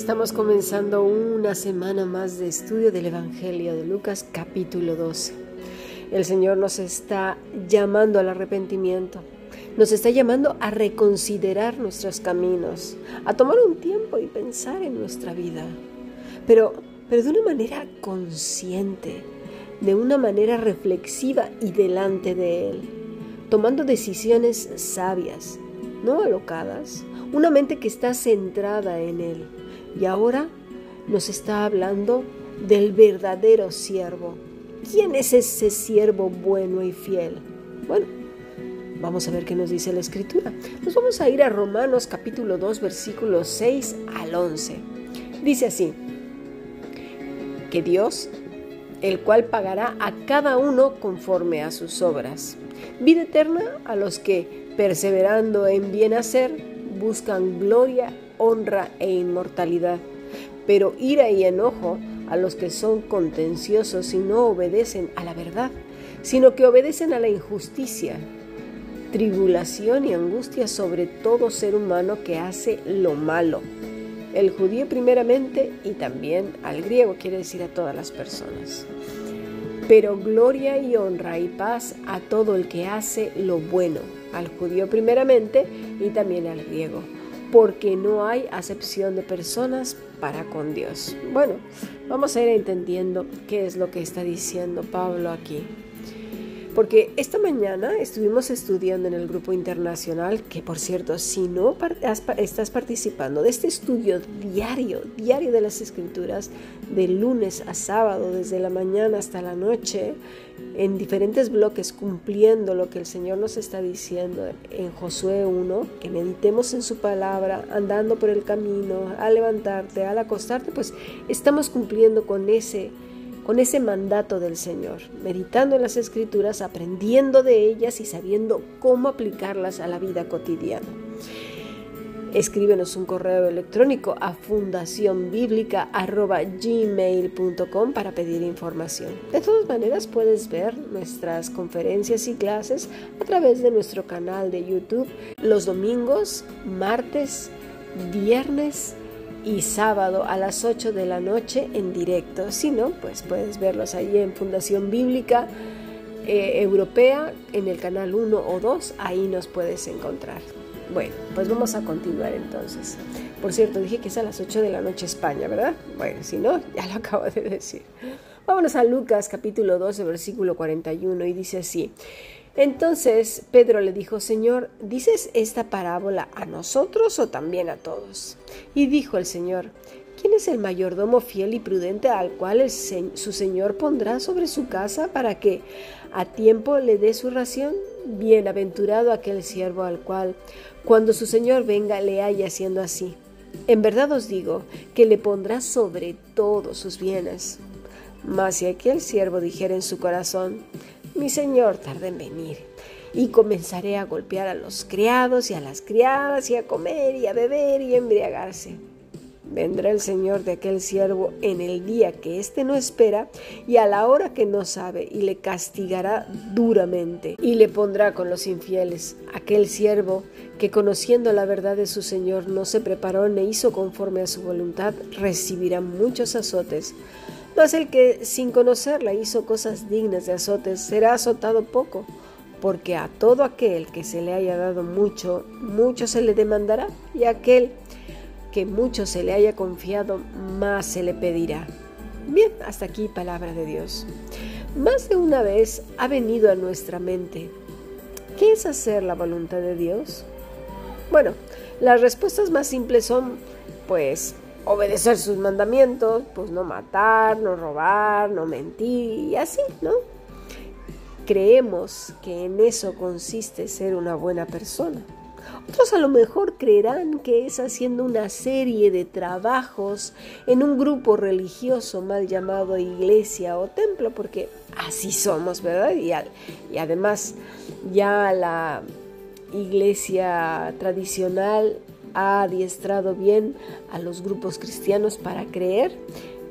estamos comenzando una semana más de estudio del Evangelio de Lucas capítulo 12. El Señor nos está llamando al arrepentimiento, nos está llamando a reconsiderar nuestros caminos, a tomar un tiempo y pensar en nuestra vida, pero, pero de una manera consciente, de una manera reflexiva y delante de Él, tomando decisiones sabias, no alocadas, una mente que está centrada en Él. Y ahora nos está hablando del verdadero siervo. ¿Quién es ese siervo bueno y fiel? Bueno, vamos a ver qué nos dice la escritura. Nos vamos a ir a Romanos capítulo 2 versículos 6 al 11. Dice así, que Dios, el cual pagará a cada uno conforme a sus obras. Vida eterna a los que, perseverando en bien hacer, buscan gloria, honra e inmortalidad, pero ira y enojo a los que son contenciosos y no obedecen a la verdad, sino que obedecen a la injusticia, tribulación y angustia sobre todo ser humano que hace lo malo. El judío primeramente y también al griego, quiere decir a todas las personas. Pero gloria y honra y paz a todo el que hace lo bueno, al judío primeramente y también al griego, porque no hay acepción de personas para con Dios. Bueno, vamos a ir entendiendo qué es lo que está diciendo Pablo aquí. Porque esta mañana estuvimos estudiando en el grupo internacional, que por cierto, si no estás participando de este estudio diario, diario de las escrituras, de lunes a sábado, desde la mañana hasta la noche, en diferentes bloques, cumpliendo lo que el Señor nos está diciendo en Josué 1, que meditemos en su palabra, andando por el camino, al levantarte, al acostarte, pues estamos cumpliendo con ese con ese mandato del Señor, meditando en las escrituras, aprendiendo de ellas y sabiendo cómo aplicarlas a la vida cotidiana. Escríbenos un correo electrónico a fundacionbiblica.gmail.com para pedir información. De todas maneras, puedes ver nuestras conferencias y clases a través de nuestro canal de YouTube los domingos, martes, viernes y sábado a las 8 de la noche en directo. Si no, pues puedes verlos ahí en Fundación Bíblica eh, Europea, en el canal 1 o 2, ahí nos puedes encontrar. Bueno, pues vamos a continuar entonces. Por cierto, dije que es a las 8 de la noche España, ¿verdad? Bueno, si no, ya lo acabo de decir. Vámonos a Lucas capítulo 12, versículo 41 y dice así. Entonces Pedro le dijo, Señor, ¿dices esta parábola a nosotros o también a todos? Y dijo el Señor, ¿quién es el mayordomo fiel y prudente al cual su Señor pondrá sobre su casa para que a tiempo le dé su ración? Bienaventurado aquel siervo al cual, cuando su Señor venga, le haya haciendo así. En verdad os digo que le pondrá sobre todos sus bienes. Mas si aquel siervo dijera en su corazón, mi señor tarda en venir, y comenzaré a golpear a los criados y a las criadas, y a comer y a beber y a embriagarse. Vendrá el Señor de aquel siervo en el día que éste no espera y a la hora que no sabe, y le castigará duramente, y le pondrá con los infieles. Aquel siervo que conociendo la verdad de su Señor no se preparó ni hizo conforme a su voluntad, recibirá muchos azotes. Mas el que sin conocerla hizo cosas dignas de azotes será azotado poco, porque a todo aquel que se le haya dado mucho, mucho se le demandará, y aquel que mucho se le haya confiado, más se le pedirá. Bien, hasta aquí palabra de Dios. Más de una vez ha venido a nuestra mente, ¿qué es hacer la voluntad de Dios? Bueno, las respuestas más simples son, pues, obedecer sus mandamientos, pues no matar, no robar, no mentir y así, ¿no? Creemos que en eso consiste ser una buena persona. Otros a lo mejor creerán que es haciendo una serie de trabajos en un grupo religioso mal llamado iglesia o templo, porque así somos, ¿verdad? Y, y además ya la iglesia tradicional ha adiestrado bien a los grupos cristianos para creer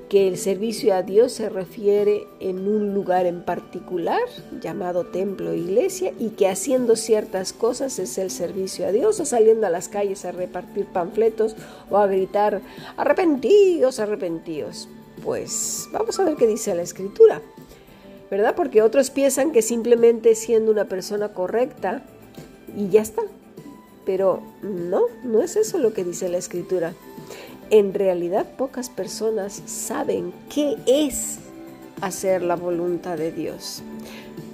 que el servicio a Dios se refiere en un lugar en particular llamado templo e iglesia y que haciendo ciertas cosas es el servicio a Dios o saliendo a las calles a repartir panfletos o a gritar arrepentidos, arrepentidos. Pues vamos a ver qué dice la escritura, ¿verdad? Porque otros piensan que simplemente siendo una persona correcta y ya está. Pero no, no es eso lo que dice la escritura. En realidad pocas personas saben qué es hacer la voluntad de Dios,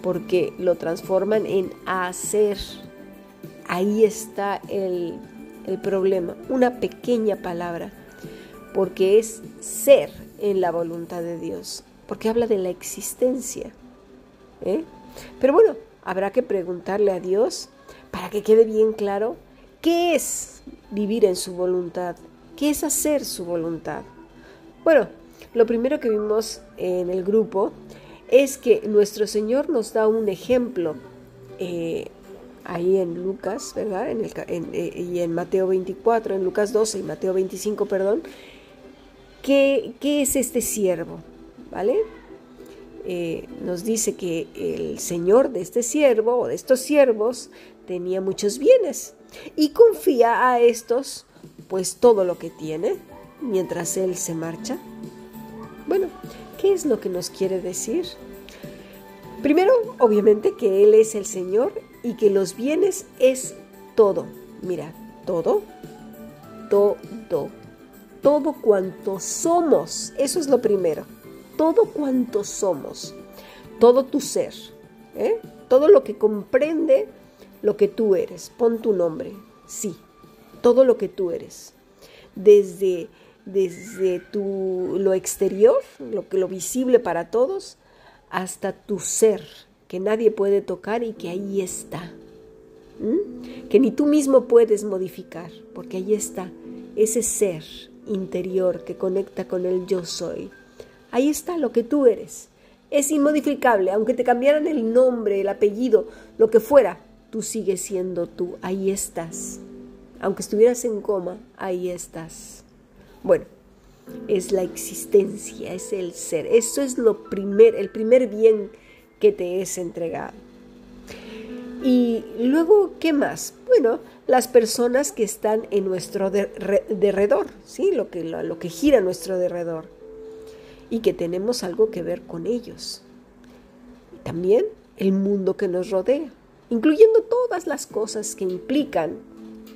porque lo transforman en hacer. Ahí está el, problema, una pequeña palabra, porque es ser en la voluntad de Dios, porque habla de la existencia. ¿eh? Pero bueno, habrá que preguntarle a Dios para que quede bien claro qué es vivir en su voluntad, ¿Qué es hacer su voluntad? Bueno, lo primero que vimos en el grupo es que nuestro Señor nos da un ejemplo eh, ahí en Lucas, ¿verdad? En eh, y en Mateo 24, en Lucas 12 y Mateo 25, perdón. ¿Qué, qué es este siervo? ¿Vale? Eh, nos dice que el señor de este siervo o de estos siervos tenía muchos bienes y confía a estos pues todo lo que tiene mientras Él se marcha? Bueno, ¿qué es lo que nos quiere decir? Primero, obviamente que Él es el Señor y que los bienes es todo. Mira, todo, todo, todo cuanto somos. Eso es lo primero. Todo cuanto somos. Todo tu ser. ¿eh? Todo lo que comprende lo que tú eres. Pon tu nombre. Sí, todo lo que tú eres, desde, desde tu, lo exterior, lo, lo visible para todos, hasta tu ser, que nadie puede tocar y que ahí está, que ni tú mismo puedes modificar, porque ahí está ese ser interior que conecta con el yo soy. Ahí está lo que tú eres. Es inmodificable, aunque te cambiaran el nombre, el apellido, lo que fuera, tú sigues siendo tú, ahí estás aunque estuvieras en coma, ahí estás. Bueno, es la existencia, es el ser. Eso es lo primer, el primer bien que te es entregado. Y luego, ¿qué más? Bueno, las personas que están en nuestro derredor, ¿sí? Lo que, lo que gira a nuestro derredor. Y que tenemos algo que ver con ellos. también el mundo que nos rodea, incluyendo todas las cosas que implican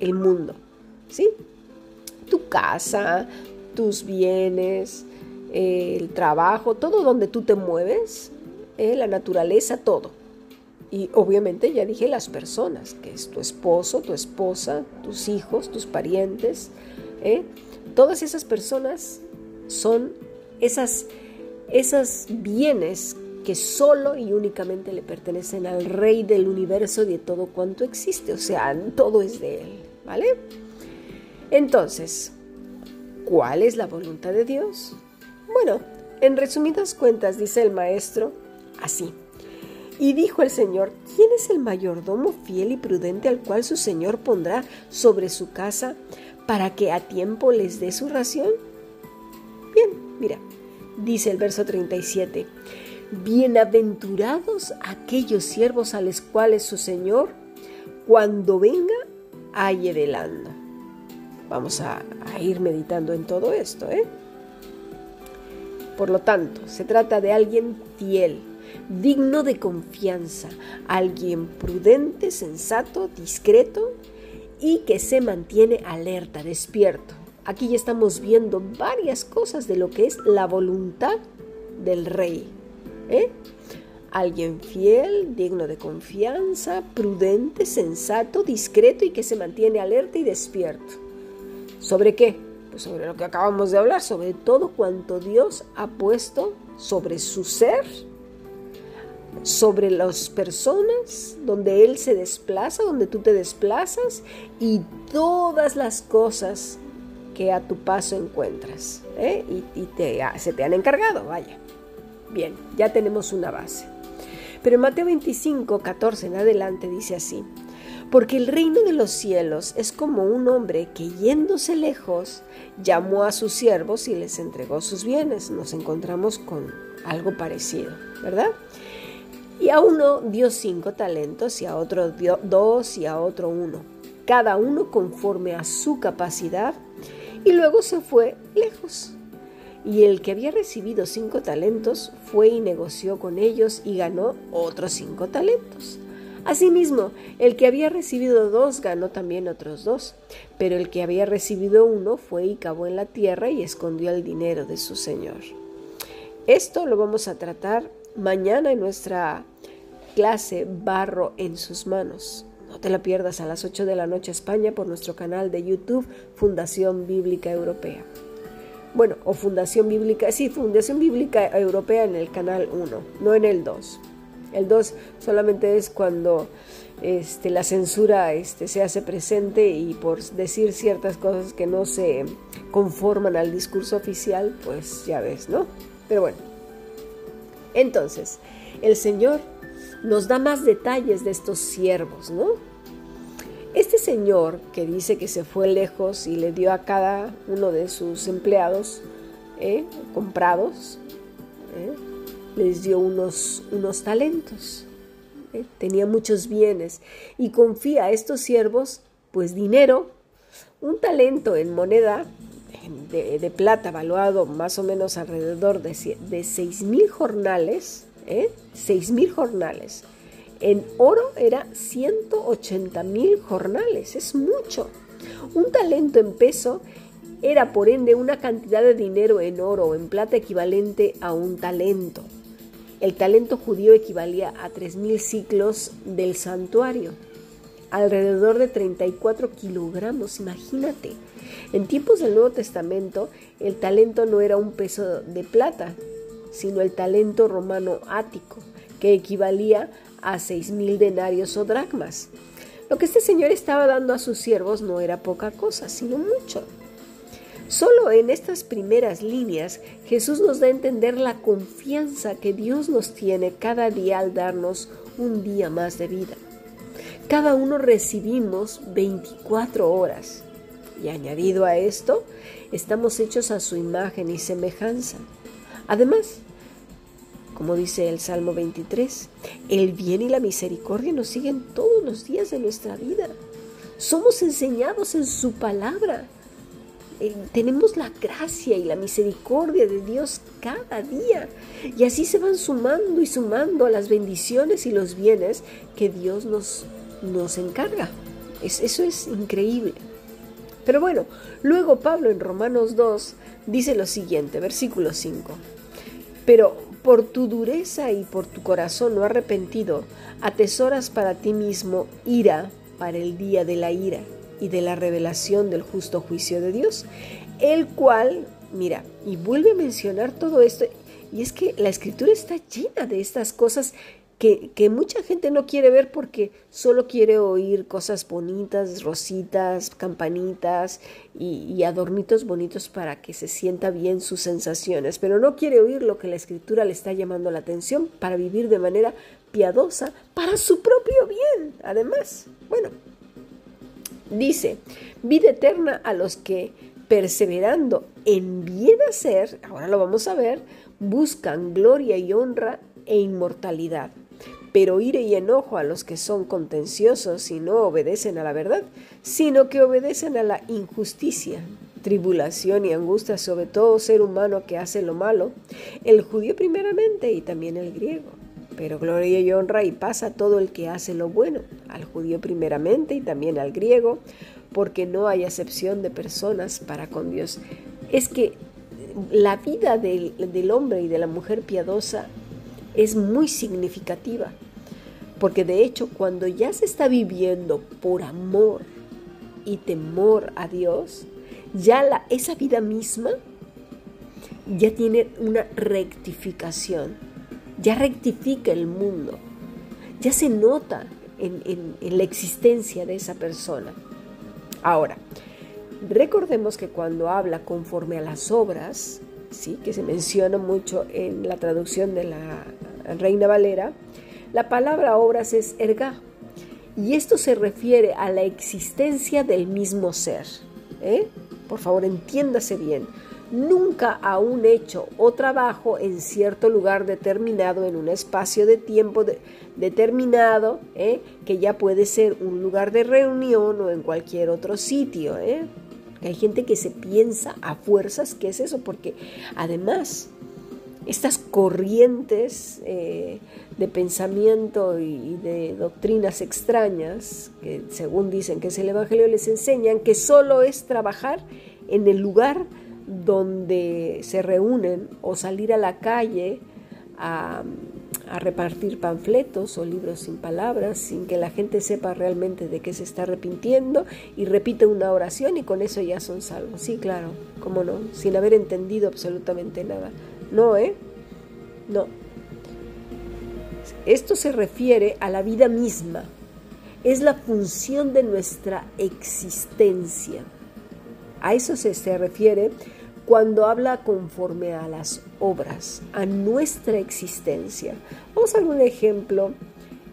el mundo, ¿sí? Tu casa, tus bienes, el trabajo, todo donde tú te mueves, eh, la naturaleza, todo. Y obviamente ya dije las personas, que es tu esposo, tu esposa, tus hijos, tus parientes. ¿eh? Todas esas personas son esas, esas bienes que solo y únicamente le pertenecen al Rey del universo y de todo cuanto existe. O sea, todo es de Él. ¿Vale? Entonces, ¿cuál es la voluntad de Dios? Bueno, en resumidas cuentas, dice el maestro, así. Y dijo el Señor, ¿quién es el mayordomo fiel y prudente al cual su Señor pondrá sobre su casa para que a tiempo les dé su ración? Bien, mira, dice el verso 37, Bienaventurados aquellos siervos a los cuales su Señor, cuando venga, aye velando. Vamos a, ir meditando en todo esto. ¿eh? Por lo tanto, se trata de alguien fiel, digno de confianza, alguien prudente, sensato, discreto y que se mantiene alerta, despierto. Aquí ya estamos viendo varias cosas de lo que es la voluntad del rey. ¿eh? Alguien fiel, digno de confianza, prudente, sensato, discreto y que se mantiene alerta y despierto. ¿Sobre qué? Pues sobre lo que acabamos de hablar, sobre todo cuanto Dios ha puesto sobre su ser, sobre las personas, donde Él se desplaza, donde tú te desplazas y todas las cosas que a tu paso encuentras ¿eh? y, te, se te han encargado, vaya. Bien, ya tenemos una base. Pero en Mateo 25, 14 en adelante dice así, Porque el reino de los cielos es como un hombre que yéndose lejos llamó a sus siervos y les entregó sus bienes. Nos encontramos con algo parecido, ¿verdad? Y a uno dio cinco talentos y a otro dio dos y a otro uno, cada uno conforme a su capacidad, y luego se fue lejos. Y el que había recibido cinco talentos fue y negoció con ellos y ganó otros cinco talentos. Asimismo, el que había recibido dos ganó también otros dos, pero el que había recibido uno fue y cavó en la tierra y escondió el dinero de su señor. Esto lo vamos a tratar mañana en nuestra clase Barro en sus manos. No te la pierdas a las 8 de la noche España por nuestro canal de YouTube Fundación Bíblica Europea. Bueno, o Fundación Bíblica, sí, Fundación Bíblica Europea en el canal 1, no en el 2. El 2 solamente es cuando este, la censura este, se hace presente y por decir ciertas cosas que no se conforman al discurso oficial, pues ya ves, ¿no? Pero bueno, entonces, el Señor nos da más detalles de estos siervos, ¿no? Este señor que dice que se fue lejos y le dio a cada uno de sus empleados ¿eh? comprados, ¿eh? les dio unos, unos talentos. ¿eh? Tenía muchos bienes y confía a estos siervos, pues dinero, un talento en moneda de, plata valuado más o menos alrededor de, de 6 mil jornales, ¿eh? 6 mil jornales. En oro era 180 mil jornales, es mucho. Un talento en peso era por ende una cantidad de dinero en oro o en plata equivalente a un talento. El talento judío equivalía a 3.000 ciclos del santuario, alrededor de 34 kilogramos, imagínate. En tiempos del Nuevo Testamento, el talento no era un peso de plata, sino el talento romano ático, que equivalía a seis mil denarios o dracmas. Lo que este señor estaba dando a sus siervos no era poca cosa, sino mucho. Solo en estas primeras líneas Jesús nos da a entender la confianza que Dios nos tiene cada día al darnos un día más de vida. Cada uno recibimos 24 horas. Y añadido a esto, estamos hechos a su imagen y semejanza. Además, como dice el Salmo 23, el bien y la misericordia nos siguen todos los días de nuestra vida. Somos enseñados en su palabra. Eh, tenemos la gracia y la misericordia de Dios cada día. Y así se van sumando y sumando a las bendiciones y los bienes que Dios nos, nos encarga. eso es increíble. Pero bueno, luego Pablo en Romanos 2 dice lo siguiente, versículo 5. Pero por tu dureza y por tu corazón no arrepentido, atesoras para ti mismo ira para el día de la ira y de la revelación del justo juicio de Dios, el cual, mira, y vuelve a mencionar todo esto, y es que la escritura está llena de estas cosas que, mucha gente no quiere ver porque solo quiere oír cosas bonitas, rositas, campanitas y, adornitos bonitos para que se sienta bien sus sensaciones, pero no quiere oír lo que la escritura le está llamando la atención para vivir de manera piadosa para su propio bien. Además, bueno, dice, vida eterna a los que perseverando en bien hacer, ahora lo vamos a ver, buscan gloria y honra e inmortalidad pero ire y enojo a los que son contenciosos y no obedecen a la verdad, sino que obedecen a la injusticia, tribulación y angustia sobre todo ser humano que hace lo malo, el judío primeramente y también el griego. Pero gloria y honra y paz a todo el que hace lo bueno, al judío primeramente y también al griego, porque no hay acepción de personas para con Dios. Es que la vida del hombre y de la mujer piadosa es muy significativa. Porque de hecho, cuando ya se está viviendo por amor y temor a Dios, ya la, esa vida misma ya tiene una rectificación, ya rectifica el mundo, ya se nota en, en la existencia de esa persona. Ahora, recordemos que cuando habla conforme a las obras, ¿sí? que se menciona mucho en la traducción de la Reina Valera, la palabra obras es erga Y esto se refiere a la existencia del mismo ser. ¿eh? Por favor, entiéndase bien. Nunca a un hecho o trabajo en cierto lugar determinado, en un espacio de tiempo determinado, ¿eh? que ya puede ser un lugar de reunión o en cualquier otro sitio. ¿eh? Hay gente que se piensa a fuerzas que es eso, porque además estas corrientes eh, de pensamiento y de doctrinas extrañas, que según dicen que es el Evangelio, les enseñan que solo es trabajar en el lugar donde se reúnen o salir a la calle a, a, repartir panfletos o libros sin palabras, sin que la gente sepa realmente de qué se está arrepintiendo y repite una oración y con eso ya son salvos. Sí, claro, cómo no, sin haber entendido absolutamente nada. No, ¿eh? No. Esto se refiere a la vida misma. Es la función de nuestra existencia. A eso se, se refiere cuando habla conforme a las obras, a nuestra existencia. Vamos a un ejemplo,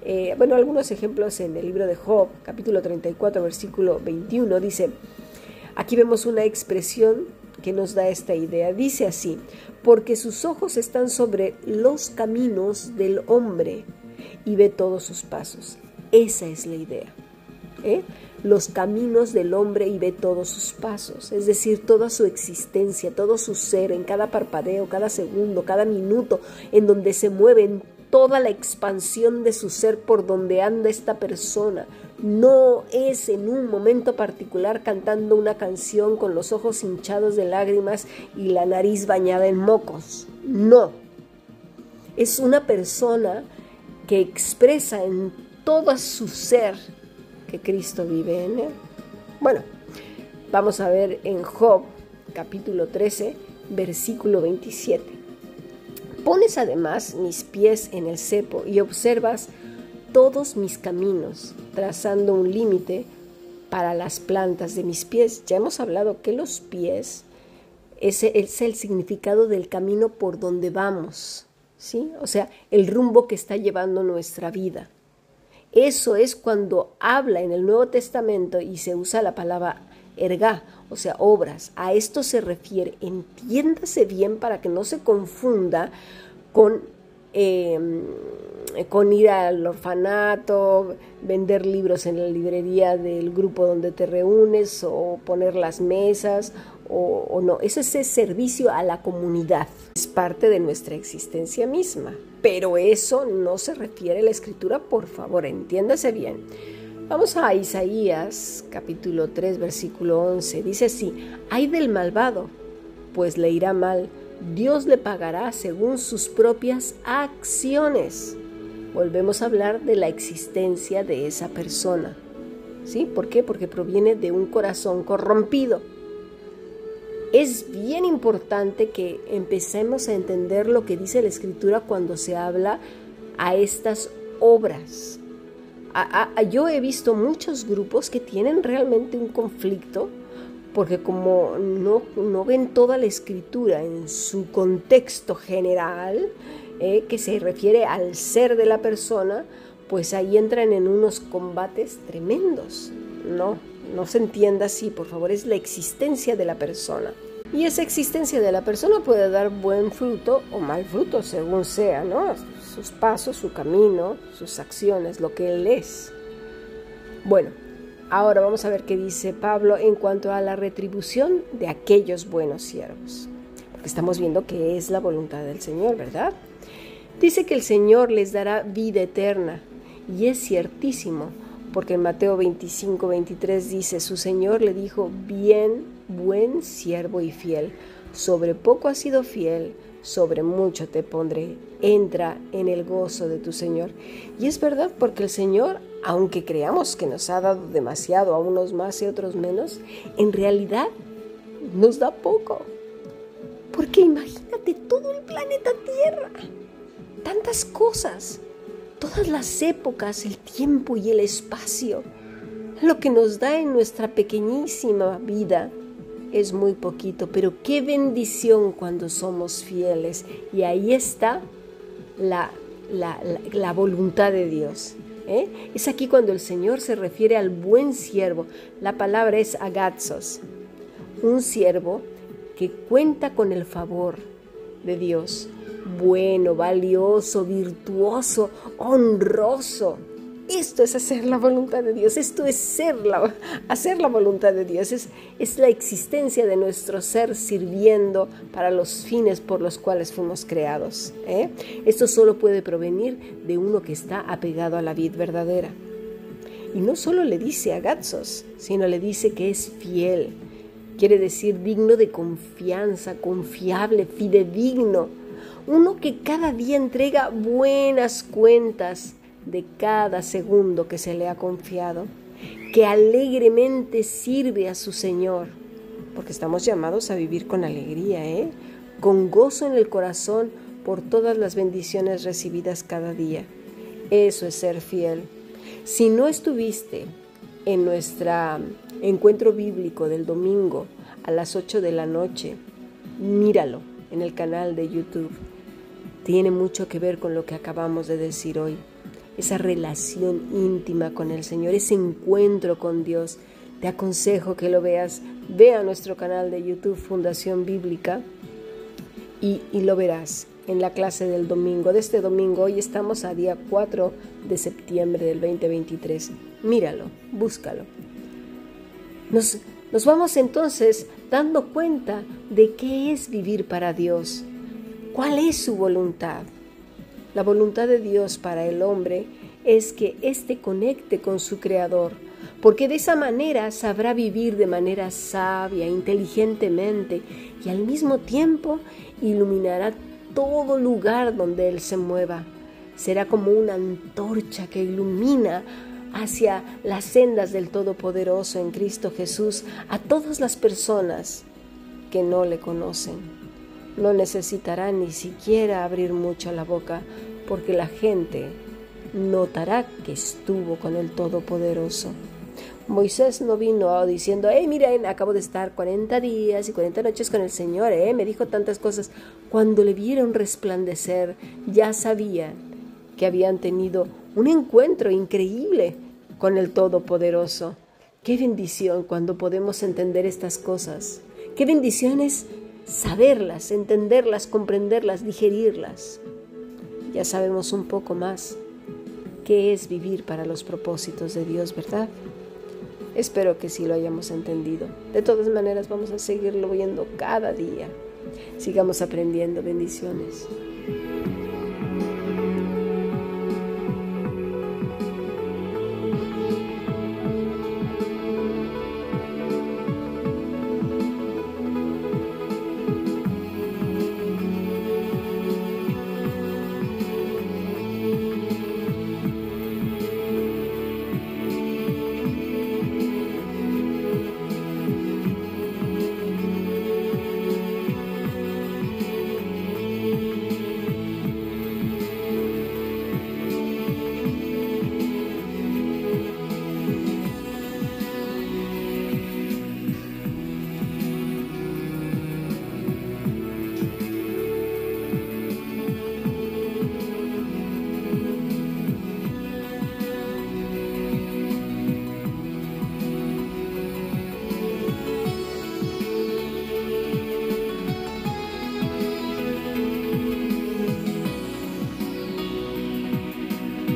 eh, bueno, algunos ejemplos en el libro de Job, capítulo 34, versículo 21, dice, aquí vemos una expresión que nos da esta idea. Dice así, porque sus ojos están sobre los caminos del hombre y ve todos sus pasos. Esa es la idea. ¿eh? Los caminos del hombre y ve todos sus pasos, es decir, toda su existencia, todo su ser, en cada parpadeo, cada segundo, cada minuto, en donde se mueven toda la expansión de su ser por donde anda esta persona. No es en un momento particular cantando una canción con los ojos hinchados de lágrimas y la nariz bañada en mocos. No. Es una persona que expresa en todo su ser que Cristo vive en él. Bueno, vamos a ver en Job capítulo 13, versículo 27. Pones además mis pies en el cepo y observas todos mis caminos, trazando un límite para las plantas de mis pies. Ya hemos hablado que los pies ese es el significado del camino por donde vamos, ¿sí? O sea, el rumbo que está llevando nuestra vida. Eso es cuando habla en el Nuevo Testamento y se usa la palabra erga, o sea, obras. A esto se refiere. Entiéndase bien para que no se confunda con, em, con ir al orfanato, vender libros en la librería del grupo donde te reúnes o poner las mesas o, no. Eso es servicio a la comunidad. Es parte de nuestra existencia misma. Pero eso no se refiere a la escritura, por favor, entiéndase bien. Vamos a Isaías capítulo 3 versículo 11. Dice así, hay del malvado, pues le irá mal. Dios le pagará según sus propias acciones. Volvemos a hablar de la existencia de esa persona. ¿Sí? ¿Por qué? Porque proviene de un corazón corrompido. Es bien importante que empecemos a entender lo que dice la escritura cuando se habla a estas obras yo he visto muchos grupos que tienen realmente un conflicto porque como no, no ven toda la escritura en su contexto general, eh, que se refiere al ser de la persona, pues ahí entran en unos combates tremendos. No, no se entienda así, por favor, es la existencia de la persona. Y esa existencia de la persona puede dar buen fruto o mal fruto, según sea, ¿no? sus pasos, su camino, sus acciones, lo que Él es. Bueno, ahora vamos a ver qué dice Pablo en cuanto a la retribución de aquellos buenos siervos. Porque estamos viendo que es la voluntad del Señor, ¿verdad? Dice que el Señor les dará vida eterna. Y es ciertísimo, porque en Mateo 25, 23 dice, su Señor le dijo, bien, buen siervo y fiel, sobre poco has sido fiel, sobre mucho te pondré. Entra en el gozo de tu Señor. Y es verdad porque el Señor, aunque creamos que nos ha dado demasiado a unos más y otros menos, en realidad nos da poco. Porque imagínate todo el planeta Tierra, tantas cosas, todas las épocas, el tiempo y el espacio, lo que nos da en nuestra pequeñísima vida es muy poquito, pero qué bendición cuando somos fieles. Y ahí está la, la, voluntad de Dios. ¿eh? Es aquí cuando el Señor se refiere al buen siervo. La palabra es agatzos, un siervo que cuenta con el favor de Dios, bueno, valioso, virtuoso, honroso. Esto es hacer la voluntad de Dios, esto es ser la, hacer la voluntad de Dios, es, es la existencia de nuestro ser sirviendo para los fines por los cuales fuimos creados. ¿eh? Esto solo puede provenir de uno que está apegado a la vid verdadera. Y no solo le dice a Gatsos, sino le dice que es fiel, quiere decir digno de confianza, confiable, fidedigno, uno que cada día entrega buenas cuentas de cada segundo que se le ha confiado, que alegremente sirve a su Señor, porque estamos llamados a vivir con alegría, ¿eh? con gozo en el corazón por todas las bendiciones recibidas cada día. Eso es ser fiel. Si no estuviste en nuestro encuentro bíblico del domingo a las 8 de la noche, míralo en el canal de YouTube. Tiene mucho que ver con lo que acabamos de decir hoy esa relación íntima con el Señor, ese encuentro con Dios. Te aconsejo que lo veas. Ve a nuestro canal de YouTube Fundación Bíblica y, lo verás en la clase del domingo. De este domingo, hoy estamos a día 4 de septiembre del 2023. Míralo, búscalo. Nos, nos vamos entonces dando cuenta de qué es vivir para Dios, cuál es su voluntad. La voluntad de Dios para el hombre es que éste conecte con su Creador, porque de esa manera sabrá vivir de manera sabia, inteligentemente y al mismo tiempo iluminará todo lugar donde Él se mueva. Será como una antorcha que ilumina hacia las sendas del Todopoderoso en Cristo Jesús a todas las personas que no le conocen no necesitará ni siquiera abrir mucho la boca porque la gente notará que estuvo con el Todopoderoso. Moisés no vino diciendo, hey, miren, acabo de estar 40 días y 40 noches con el Señor, eh, me dijo tantas cosas. Cuando le vieron resplandecer, ya sabían que habían tenido un encuentro increíble con el Todopoderoso. Qué bendición cuando podemos entender estas cosas. Qué bendiciones saberlas, entenderlas, comprenderlas, digerirlas. Ya sabemos un poco más qué es vivir para los propósitos de Dios, ¿verdad? Espero que sí lo hayamos entendido. De todas maneras, vamos a seguirlo viendo cada día. Sigamos aprendiendo bendiciones.